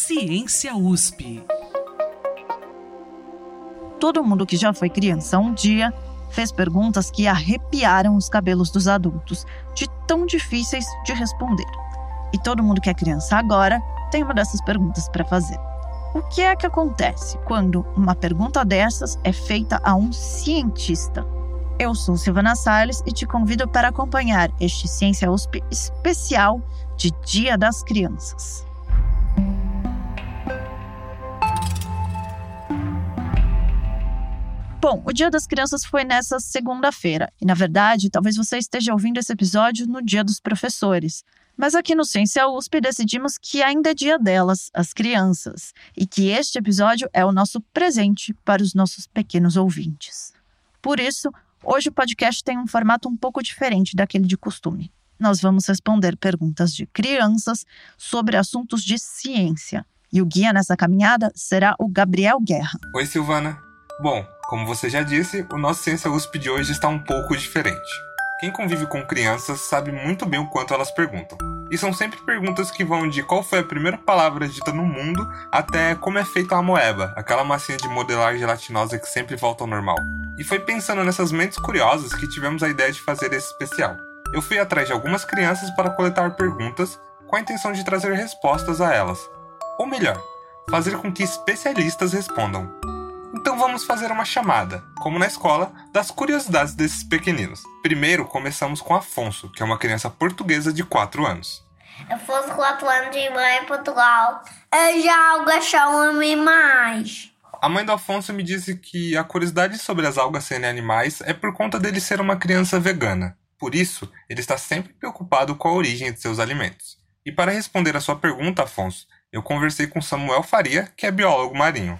Ciência USP. Todo mundo que já foi criança um dia fez perguntas que arrepiaram os cabelos dos adultos, de tão difíceis de responder. E todo mundo que é criança agora tem uma dessas perguntas para fazer. O que é que acontece quando uma pergunta dessas é feita a um cientista? Eu sou Silvana Salles e te convido para acompanhar este Ciência USP especial de Dia das Crianças. Bom, o Dia das Crianças foi nessa segunda-feira. E, na verdade, talvez você esteja ouvindo esse episódio no Dia dos Professores. Mas aqui no Ciência USP decidimos que ainda é dia delas, as crianças, e que este episódio é o nosso presente para os nossos pequenos ouvintes. Por isso, hoje o podcast tem um formato um pouco diferente daquele de costume. Nós vamos responder perguntas de crianças sobre assuntos de ciência. E o guia nessa caminhada será o Gabriel Guerra. Oi, Silvana. Bom, como você já disse, o nosso Ciência USP de hoje está um pouco diferente. Quem convive com crianças sabe muito bem o quanto elas perguntam. E são sempre perguntas que vão de qual foi a primeira palavra dita no mundo até como é feita a moeba, aquela massinha de modelar gelatinosa que sempre volta ao normal. E foi pensando nessas mentes curiosas que tivemos a ideia de fazer esse especial. Eu fui atrás de algumas crianças para coletar perguntas com a intenção de trazer respostas a elas. Ou melhor, fazer com que especialistas respondam. Então vamos fazer uma chamada, como na escola, das curiosidades desses pequeninos. Primeiro começamos com Afonso, que é uma criança portuguesa de 4 anos. Afonso, 4 anos de mãe em Portugal. Eu já algo chama-me mais. A mãe do Afonso me disse que a curiosidade sobre as algas serem animais é por conta dele ser uma criança vegana. Por isso, ele está sempre preocupado com a origem de seus alimentos. E para responder a sua pergunta, Afonso, eu conversei com Samuel Faria, que é biólogo marinho.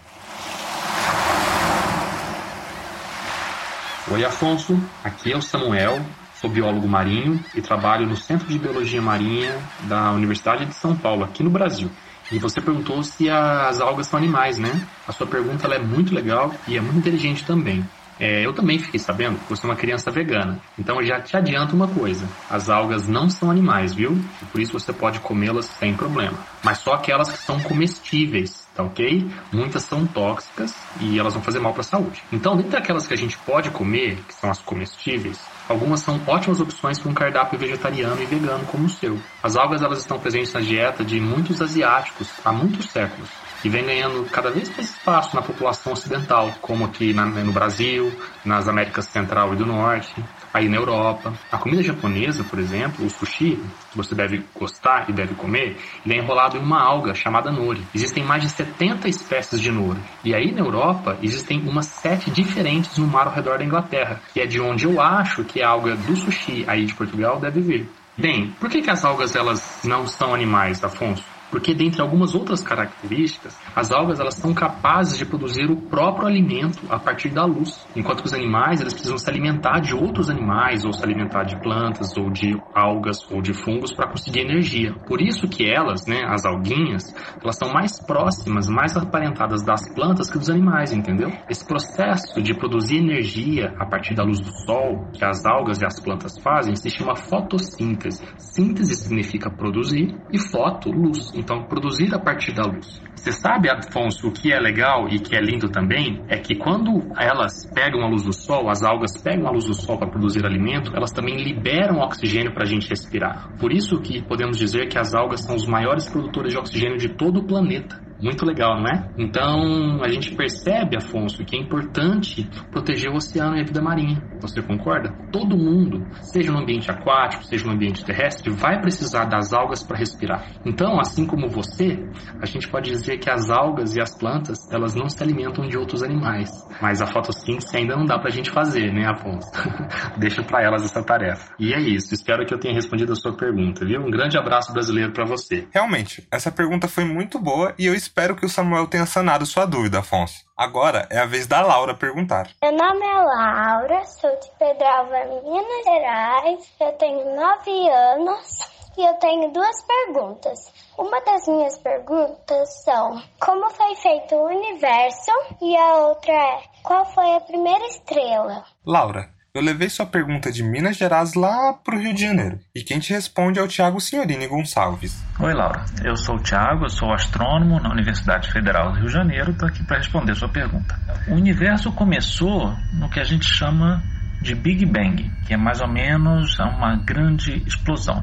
Oi, Afonso. Aqui é o Samuel. Sou biólogo marinho e trabalho no Centro de Biologia Marinha da Universidade de São Paulo, aqui no Brasil. E você perguntou se as algas são animais, né? A sua pergunta é muito legal e é muito inteligente também. É, eu também fiquei sabendo que você é uma criança vegana. Então eu já te adianto uma coisa: as algas não são animais, viu? Por isso você pode comê-las sem problema. Mas só aquelas que são comestíveis, tá ok? Muitas são tóxicas e elas vão fazer mal para a saúde. Então, dentre aquelas que a gente pode comer, que são as comestíveis, Algumas são ótimas opções para um cardápio vegetariano e vegano como o seu. As algas elas estão presentes na dieta de muitos asiáticos há muitos séculos e vem ganhando cada vez mais espaço na população ocidental, como aqui na, no Brasil, nas Américas Central e do Norte, aí na Europa. A comida japonesa, por exemplo, o sushi, que você deve gostar e deve comer, ele é enrolado em uma alga chamada nori. Existem mais de 70 espécies de nori. E aí na Europa existem umas sete diferentes no mar ao redor da Inglaterra, que é de onde eu acho que a alga do sushi aí de Portugal deve vir. Bem, por que, que as algas elas não são animais, Afonso? Porque dentre algumas outras características, as algas elas são capazes de produzir o próprio alimento a partir da luz, enquanto que os animais eles precisam se alimentar de outros animais ou se alimentar de plantas ou de algas ou de fungos para conseguir energia. Por isso que elas, né, as alguinhas, elas são mais próximas, mais aparentadas das plantas que dos animais, entendeu? Esse processo de produzir energia a partir da luz do sol, que as algas e as plantas fazem, se chama fotossíntese. Síntese significa produzir e foto, luz. Então, produzir a partir da luz. Você sabe, Afonso, o que é legal e que é lindo também é que quando elas pegam a luz do sol, as algas pegam a luz do sol para produzir alimento, elas também liberam oxigênio para a gente respirar. Por isso que podemos dizer que as algas são os maiores produtores de oxigênio de todo o planeta. Muito legal, não é? Então a gente percebe, Afonso, que é importante proteger o oceano e a vida marinha. Você concorda? Todo mundo, seja no ambiente aquático, seja no ambiente terrestre, vai precisar das algas para respirar. Então, assim como você, a gente pode dizer que as algas e as plantas, elas não se alimentam de outros animais. Mas a fotossíntese ainda não dá para a gente fazer, né, Afonso? Deixa para elas essa tarefa. E é isso. Espero que eu tenha respondido a sua pergunta, viu? Um grande abraço brasileiro para você. Realmente, essa pergunta foi muito boa e eu espero que o Samuel tenha sanado sua dúvida, Afonso. Agora é a vez da Laura perguntar. Meu nome é Laura, sou de Pedralva, Minas Gerais, eu tenho 9 anos e eu tenho duas perguntas. Uma das minhas perguntas são: como foi feito o universo? E a outra é: qual foi a primeira estrela? Laura, Eu levei sua pergunta de Minas Gerais lá para o Rio de Janeiro. E quem te responde é o Tiago Signorini Gonçalves. Oi, Laura. Eu sou o Tiago, eu sou astrônomo na Universidade Federal do Rio de Janeiro. Estou aqui para responder sua pergunta. O universo começou no que a gente chama de Big Bang, que é mais ou menos uma grande explosão.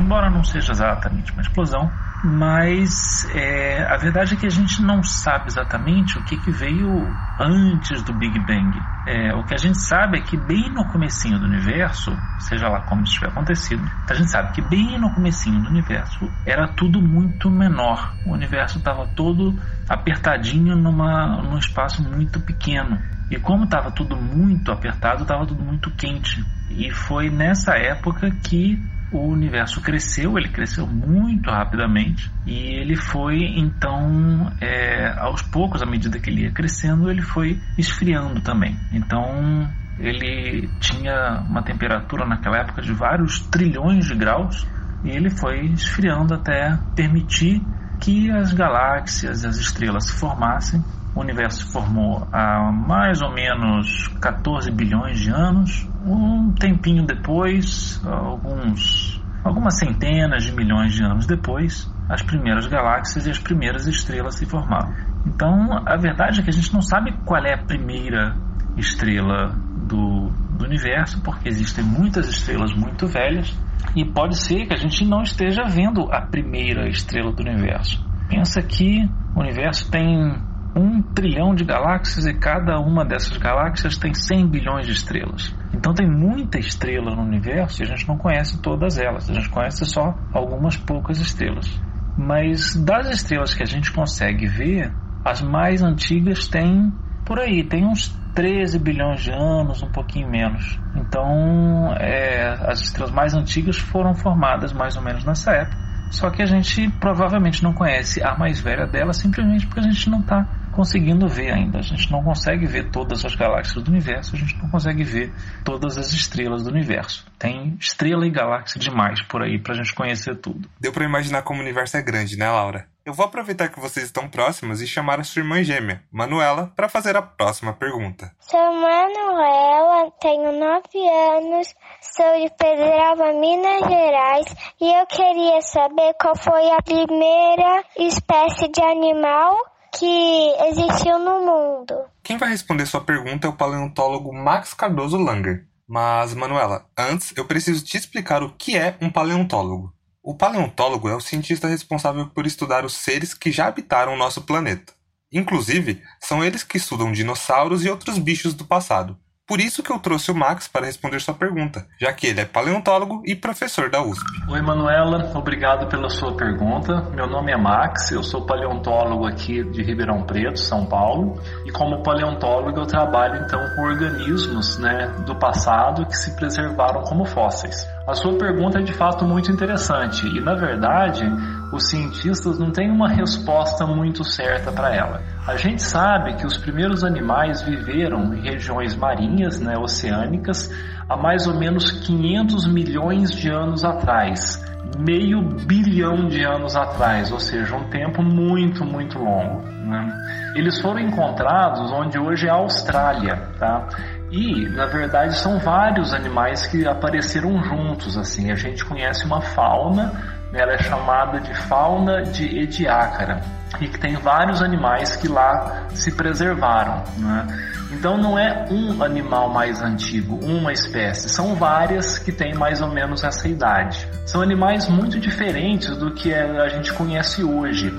Embora não seja exatamente uma explosão, mas é, a verdade é que a gente não sabe exatamente o que, que veio antes do Big Bang. É, o que a gente sabe é que bem no comecinho do universo, seja lá como isso tiver acontecido, a gente sabe que bem no comecinho do universo era tudo muito menor. O universo estava todo apertadinho numa, num espaço muito pequeno. E como estava tudo muito apertado, estava tudo muito quente. E foi nessa época que o universo cresceu, ele cresceu muito rapidamente e ele foi então, é, aos poucos, à medida que ele ia crescendo, ele foi esfriando também. Então ele tinha uma temperatura naquela época de vários trilhões de graus e ele foi esfriando até permitir que as galáxias, as estrelas se formassem. O universo se formou há mais ou menos 14 bilhões de anos. Um tempinho depois, alguns, algumas centenas de milhões de anos depois, as primeiras galáxias e as primeiras estrelas se formaram. Então, a verdade é que a gente não sabe qual é a primeira estrela do, do universo, porque existem muitas estrelas muito velhas e pode ser que a gente não esteja vendo a primeira estrela do universo. Pensa que o universo tem um trilhão de galáxias e cada uma dessas galáxias tem 100 bilhões de estrelas. Então tem muita estrela no universo e a gente não conhece todas elas, a gente conhece só algumas poucas estrelas. Mas das estrelas que a gente consegue ver, as mais antigas têm por aí, tem uns 13 bilhões de anos, um pouquinho menos. Então, é, as estrelas mais antigas foram formadas mais ou menos nessa época. Só que a gente provavelmente não conhece a mais velha delas simplesmente porque a gente não está conseguindo ver ainda. A gente não consegue ver todas as galáxias do universo, a gente não consegue ver todas as estrelas do universo. Tem estrela e galáxia demais por aí para a gente conhecer tudo. Deu para imaginar como o universo é grande, né, Laura? Eu vou aproveitar que vocês estão próximas e chamar a sua irmã gêmea, Manuela, para fazer a próxima pergunta. Sou Manuela, tenho 9 anos, sou de Pedralva, Minas Gerais, e eu queria saber qual foi a primeira espécie de animal que existiu no mundo. Quem vai responder sua pergunta é o paleontólogo Max Cardoso Langer. Mas, Manuela, antes eu preciso te explicar o que é um paleontólogo. O paleontólogo é o cientista responsável por estudar os seres que já habitaram o nosso planeta. Inclusive, são eles que estudam dinossauros e outros bichos do passado. Por isso que eu trouxe o Max para responder sua pergunta, já que ele é paleontólogo e professor da USP. Oi, Manuela, obrigado pela sua pergunta. Meu nome é Max, eu sou paleontólogo aqui de Ribeirão Preto, São Paulo, e como paleontólogo eu trabalho então com organismos né, do passado que se preservaram como fósseis. A sua pergunta é de fato muito interessante e, na verdade, os cientistas não têm uma resposta muito certa para ela. A gente sabe que os primeiros animais viveram em regiões marinhas, né, oceânicas, há mais ou menos 500 milhões de anos atrás, meio bilhão de anos atrás, ou seja, um tempo muito, muito longo. Né? Eles foram encontrados onde hoje é a Austrália, tá? E, na verdade, são vários animais que apareceram juntos, assim. A gente conhece uma fauna? Ela é chamada de fauna de Ediacara, e que tem vários animais que lá se preservaram, né? Então não é um animal mais antigo, uma espécie, são várias que têm mais ou menos essa idade. São animais muito diferentes do que a gente conhece hoje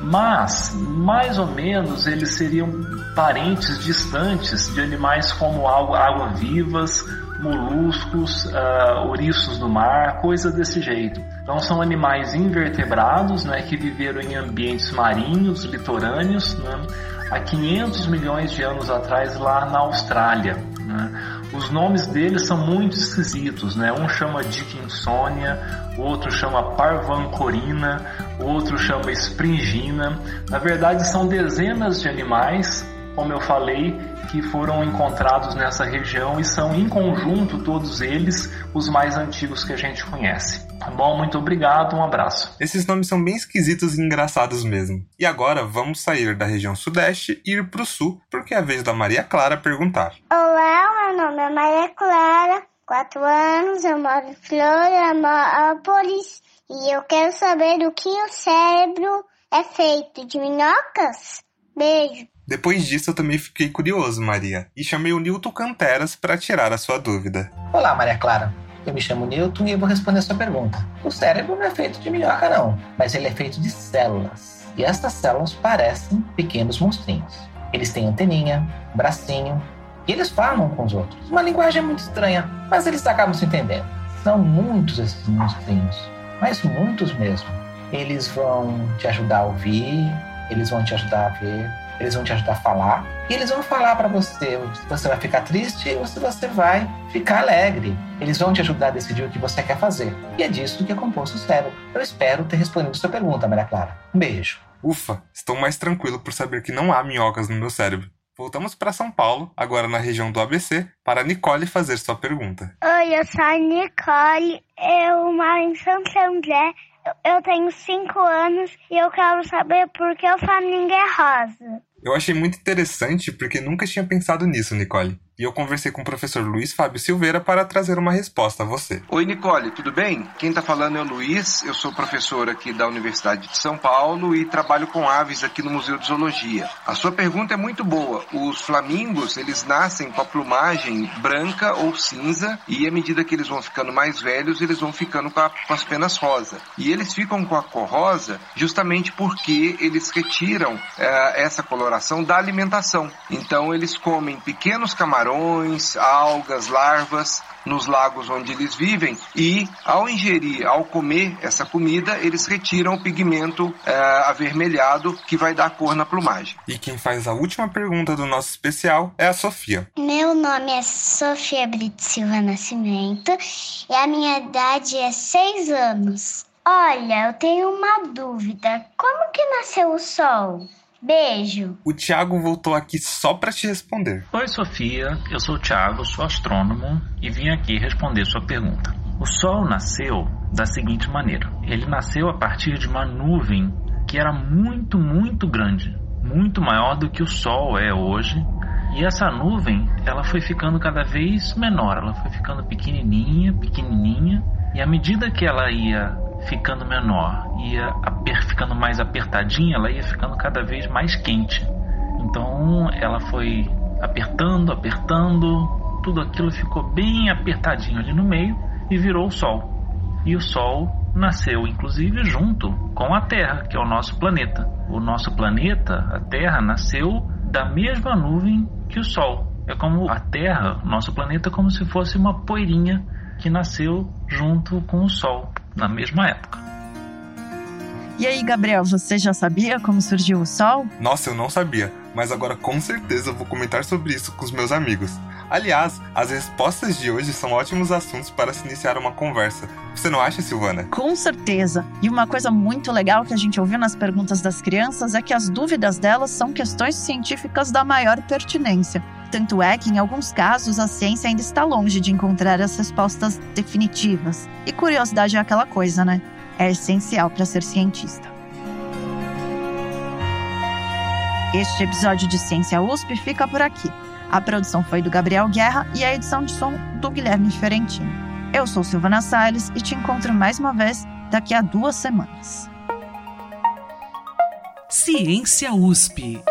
mas mais ou menos eles seriam parentes distantes de animais como água-vivas, moluscos, uh, ouriços do mar, coisas desse jeito. Então são animais invertebrados, né, que viveram em ambientes marinhos, litorâneos, né, há 500 milhões de anos atrás lá na Austrália. Né. Os nomes deles são muito esquisitos, né? Um chama Dickinsonia, outro chama Parvancorina, outro chama Springina. Na verdade, são dezenas de animais, como eu falei, que foram encontrados nessa região e são em conjunto todos eles os mais antigos que a gente conhece. Tá bom, muito obrigado, um abraço. Esses nomes são bem esquisitos e engraçados mesmo. E agora vamos sair da região sudeste e ir pro sul, porque é a vez da Maria Clara perguntar. Olá, meu nome é Maria Clara, 4 anos, eu moro em Florianópolis e eu quero saber do que o cérebro é feito de minhocas? Beijo. Depois disso, eu também fiquei curioso, Maria, e chamei o Newton Canteras para tirar a sua dúvida. Olá, Maria Clara. Eu me chamo Newton e eu vou responder a sua pergunta. O cérebro não é feito de minhoca, não, mas ele é feito de células. E estas células parecem pequenos monstrinhos. Eles têm anteninha, bracinho, e eles falam com os outros. Uma linguagem muito estranha, mas eles acabam se entendendo. São muitos esses monstrinhos, mas muitos mesmo. Eles vão te ajudar a ouvir, eles vão te ajudar a ver, eles vão te ajudar a falar e eles vão falar para você se você vai ficar triste ou se você vai ficar alegre. Eles vão te ajudar a decidir o que você quer fazer. E é disso que é composto o cérebro. Eu espero ter respondido sua pergunta, Maria Clara. Um beijo. Ufa, estou mais tranquilo por saber que não há minhocas no meu cérebro. Voltamos para São Paulo, agora na região do ABC, para a Nicole fazer sua pergunta. Oi, eu sou a Nicole, eu moro em Santo André, eu tenho 5 anos e eu quero saber por que o Flamengo é rosa. Eu achei muito interessante porque nunca tinha pensado nisso, Nicole. E eu conversei com o professor Luiz Fábio Silveira para trazer uma resposta a você. Oi, Nicole, tudo bem? Quem está falando é o Luiz, eu sou professor aqui da Universidade de São Paulo e trabalho com aves aqui no Museu de Zoologia. A sua pergunta é muito boa. Os flamingos, eles nascem com a plumagem branca ou cinza e à medida que eles vão ficando mais velhos, eles vão ficando com, a, com as penas rosa. E eles ficam com a cor rosa justamente porque eles retiram eh, essa coloração da alimentação. Então eles comem pequenos camarões camarões, algas, larvas nos lagos onde eles vivem e ao ingerir, ao comer essa comida, eles retiram o pigmento é, avermelhado que vai dar cor na plumagem. E quem faz a última pergunta do nosso especial é a Sofia. Meu nome é Sofia Brito Silva Nascimento e a minha idade é 6 anos. Olha, eu tenho uma dúvida. Como que nasceu o sol? Beijo. O Thiago voltou aqui só para te responder. Oi, Sofia. Eu sou o Thiago, sou astrônomo e vim aqui responder sua pergunta. O Sol nasceu da seguinte maneira: ele nasceu a partir de uma nuvem que era muito, muito grande, muito maior do que o Sol é hoje. E essa nuvem, ela foi ficando cada vez menor, ela foi ficando pequenininha, pequenininha, e à medida que ela ia ficando menor, ia ficando mais apertadinha, ela ia ficando cada vez mais quente. Então ela foi apertando, apertando, tudo aquilo ficou bem apertadinho ali no meio e virou o Sol. E o Sol nasceu inclusive junto com a Terra, que é o nosso planeta. O nosso planeta, a Terra, nasceu da mesma nuvem que o Sol. É como a Terra, nosso planeta, como se fosse uma poeirinha que nasceu junto com o Sol na mesma época. E aí, Gabriel, você já sabia como surgiu o Sol? Nossa, eu não sabia, mas agora com certeza vou comentar sobre isso com os meus amigos. Aliás, as respostas de hoje são ótimos assuntos para se iniciar uma conversa. Você não acha, Silvana? Com certeza. E uma coisa muito legal que a gente ouviu nas perguntas das crianças é que as dúvidas delas são questões científicas da maior pertinência. Tanto é que, em alguns casos, a ciência ainda está longe de encontrar as respostas definitivas. E curiosidade é aquela coisa, né? É essencial para ser cientista. Este episódio de Ciência USP fica por aqui. A produção foi do Gabriel Guerra e a edição de som do Guilherme Ferentino. Eu sou Silvana Salles e te encontro mais uma vez daqui a duas semanas. Ciência USP.